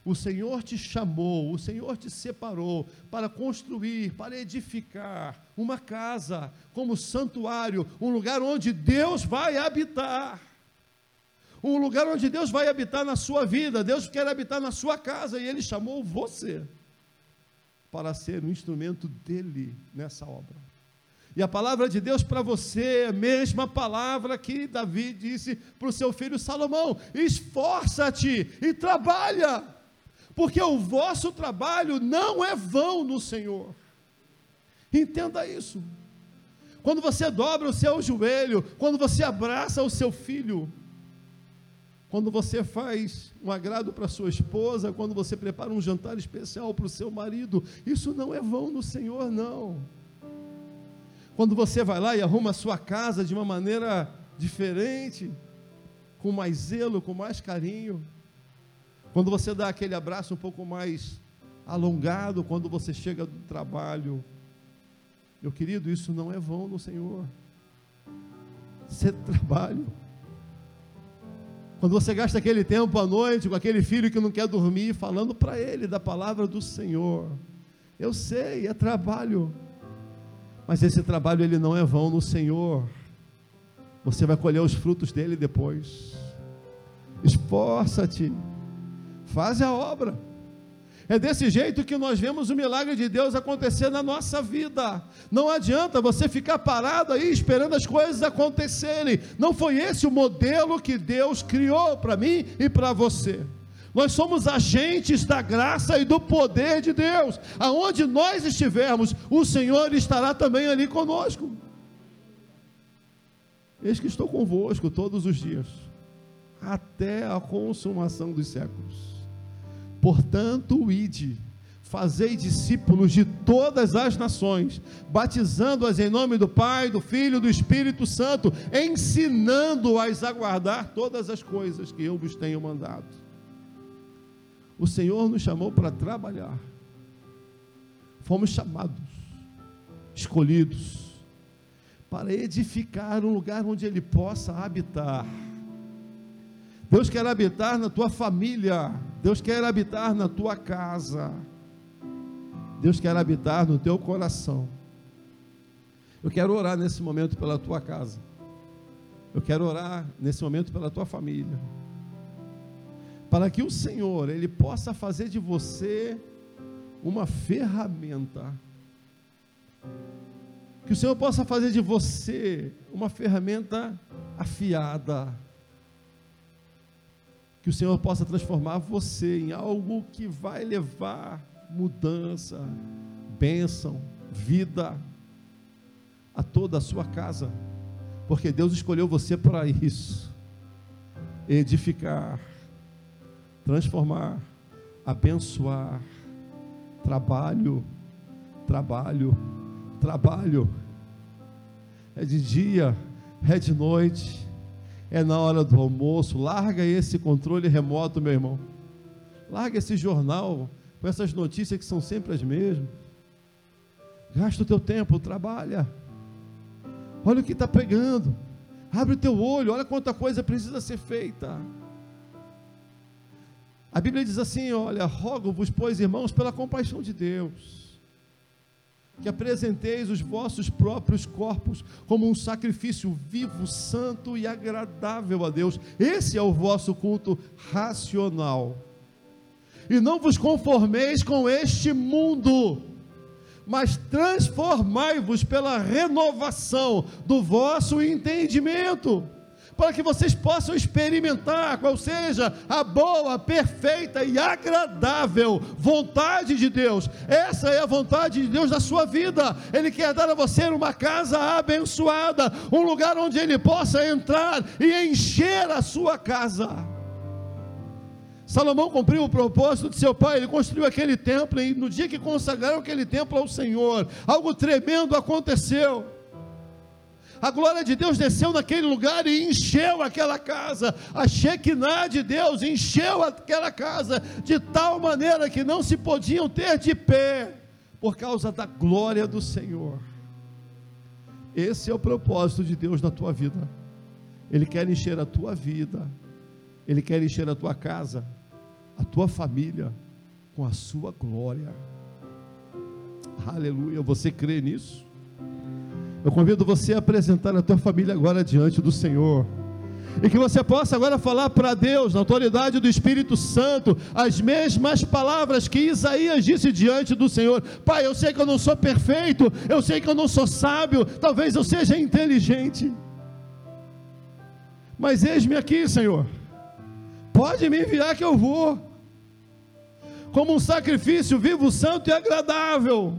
o Senhor te chamou, o Senhor te separou para construir, para edificar uma casa como santuário, um lugar onde Deus vai habitar. Um lugar onde Deus vai habitar na sua vida, Deus quer habitar na sua casa e Ele chamou você para ser um instrumento dele nessa obra. E a palavra de Deus para você é a mesma palavra que Davi disse para o seu filho Salomão: esforça-te e trabalha, porque o vosso trabalho não é vão no Senhor. Entenda isso. Quando você dobra o seu joelho, quando você abraça o seu filho, quando você faz um agrado para sua esposa, quando você prepara um jantar especial para o seu marido, isso não é vão no Senhor, não. Quando você vai lá e arruma a sua casa de uma maneira diferente, com mais zelo, com mais carinho. Quando você dá aquele abraço um pouco mais alongado quando você chega do trabalho. Meu querido, isso não é vão no Senhor. Isso é trabalho. Quando você gasta aquele tempo à noite com aquele filho que não quer dormir, falando para ele da palavra do Senhor. Eu sei, é trabalho. Mas esse trabalho ele não é vão no Senhor. Você vai colher os frutos dele depois. Esforça-te. Faz a obra. É desse jeito que nós vemos o milagre de Deus acontecer na nossa vida. Não adianta você ficar parado aí esperando as coisas acontecerem. Não foi esse o modelo que Deus criou para mim e para você. Nós somos agentes da graça e do poder de Deus. Aonde nós estivermos, o Senhor estará também ali conosco. Eis que estou convosco todos os dias, até a consumação dos séculos. Portanto, ide, fazei discípulos de todas as nações, batizando-as em nome do Pai, do Filho e do Espírito Santo, ensinando-as a guardar todas as coisas que eu vos tenho mandado. O Senhor nos chamou para trabalhar. Fomos chamados, escolhidos, para edificar um lugar onde Ele possa habitar. Deus quer habitar na tua família, Deus quer habitar na tua casa, Deus quer habitar no teu coração. Eu quero orar nesse momento pela tua casa. Eu quero orar nesse momento pela tua família. Para que o Senhor, Ele possa fazer de você uma ferramenta. Que o Senhor possa fazer de você uma ferramenta afiada. Que o Senhor possa transformar você em algo que vai levar mudança, bênção, vida a toda a sua casa porque Deus escolheu você para isso edificar, transformar, abençoar. Trabalho, trabalho, trabalho. É de dia, é de noite, é na hora do almoço. Larga esse controle remoto, meu irmão. Larga esse jornal com essas notícias que são sempre as mesmas. Gasta o teu tempo, trabalha Olha o que está pegando. Abre o teu olho, olha quanta coisa precisa ser feita. A Bíblia diz assim: olha, rogo-vos, pois, irmãos, pela compaixão de Deus, que apresenteis os vossos próprios corpos como um sacrifício vivo, santo e agradável a Deus. Esse é o vosso culto racional. E não vos conformeis com este mundo mas transformai-vos pela renovação do vosso entendimento, para que vocês possam experimentar qual seja a boa, perfeita e agradável vontade de Deus. Essa é a vontade de Deus na sua vida. Ele quer dar a você uma casa abençoada, um lugar onde ele possa entrar e encher a sua casa. Salomão cumpriu o propósito de seu pai, ele construiu aquele templo, e no dia que consagraram aquele templo ao Senhor, algo tremendo aconteceu. A glória de Deus desceu naquele lugar e encheu aquela casa. A Shekinah de Deus encheu aquela casa de tal maneira que não se podiam ter de pé por causa da glória do Senhor. Esse é o propósito de Deus na tua vida. Ele quer encher a tua vida. Ele quer encher a tua casa a tua família com a sua glória. Aleluia. Você crê nisso? Eu convido você a apresentar a tua família agora diante do Senhor. E que você possa agora falar para Deus, na autoridade do Espírito Santo, as mesmas palavras que Isaías disse diante do Senhor: Pai, eu sei que eu não sou perfeito, eu sei que eu não sou sábio, talvez eu seja inteligente, mas eis-me aqui, Senhor Pode me enviar que eu vou. Como um sacrifício vivo, santo e agradável.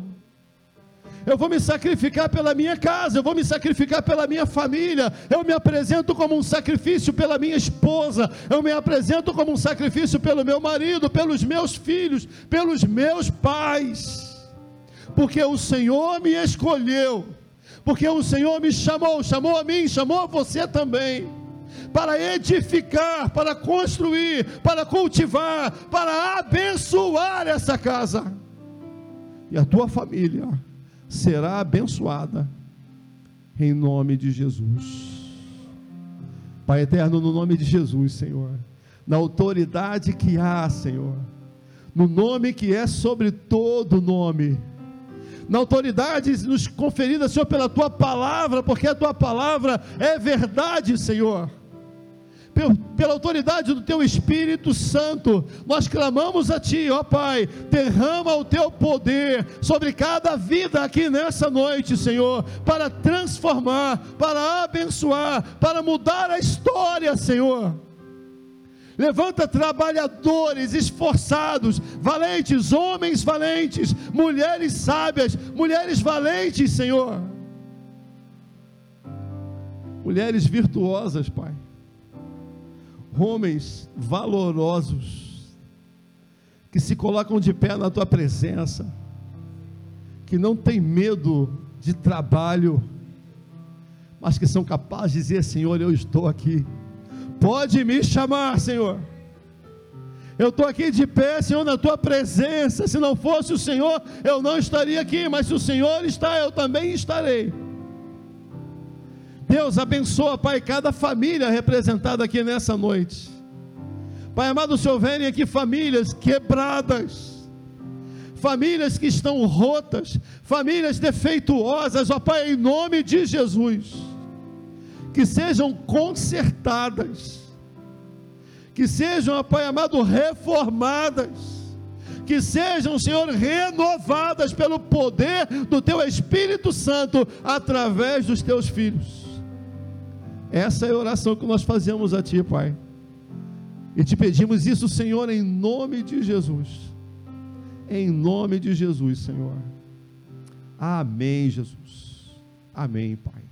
Eu vou me sacrificar pela minha casa, eu vou me sacrificar pela minha família. Eu me apresento como um sacrifício pela minha esposa, eu me apresento como um sacrifício pelo meu marido, pelos meus filhos, pelos meus pais. Porque o Senhor me escolheu, porque o Senhor me chamou, chamou a mim, chamou a você também para edificar, para construir, para cultivar, para abençoar essa casa. E a tua família será abençoada em nome de Jesus. Pai eterno, no nome de Jesus, Senhor, na autoridade que há, Senhor, no nome que é sobre todo nome, na autoridade nos conferida, Senhor, pela tua palavra, porque a tua palavra é verdade, Senhor pela autoridade do Teu Espírito Santo, nós clamamos a Ti, ó Pai, derrama o Teu poder sobre cada vida aqui nessa noite, Senhor, para transformar, para abençoar, para mudar a história, Senhor. Levanta trabalhadores esforçados, valentes, homens valentes, mulheres sábias, mulheres valentes, Senhor. Mulheres virtuosas, Pai homens valorosos, que se colocam de pé na tua presença, que não tem medo de trabalho, mas que são capazes de dizer: Senhor, eu estou aqui, pode me chamar, Senhor. Eu estou aqui de pé, Senhor, na tua presença. Se não fosse o Senhor, eu não estaria aqui, mas se o Senhor está, eu também estarei. Deus abençoa, Pai, cada família representada aqui nessa noite. Pai amado, o Senhor vem aqui famílias quebradas, famílias que estão rotas, famílias defeituosas, ó Pai, em nome de Jesus. que sejam consertadas, que sejam, Pai amado, reformadas, que sejam, Senhor, renovadas pelo poder do Teu Espírito Santo através dos Teus filhos. Essa é a oração que nós fazemos a Ti, Pai. E te pedimos isso, Senhor, em nome de Jesus. Em nome de Jesus, Senhor. Amém, Jesus. Amém, Pai.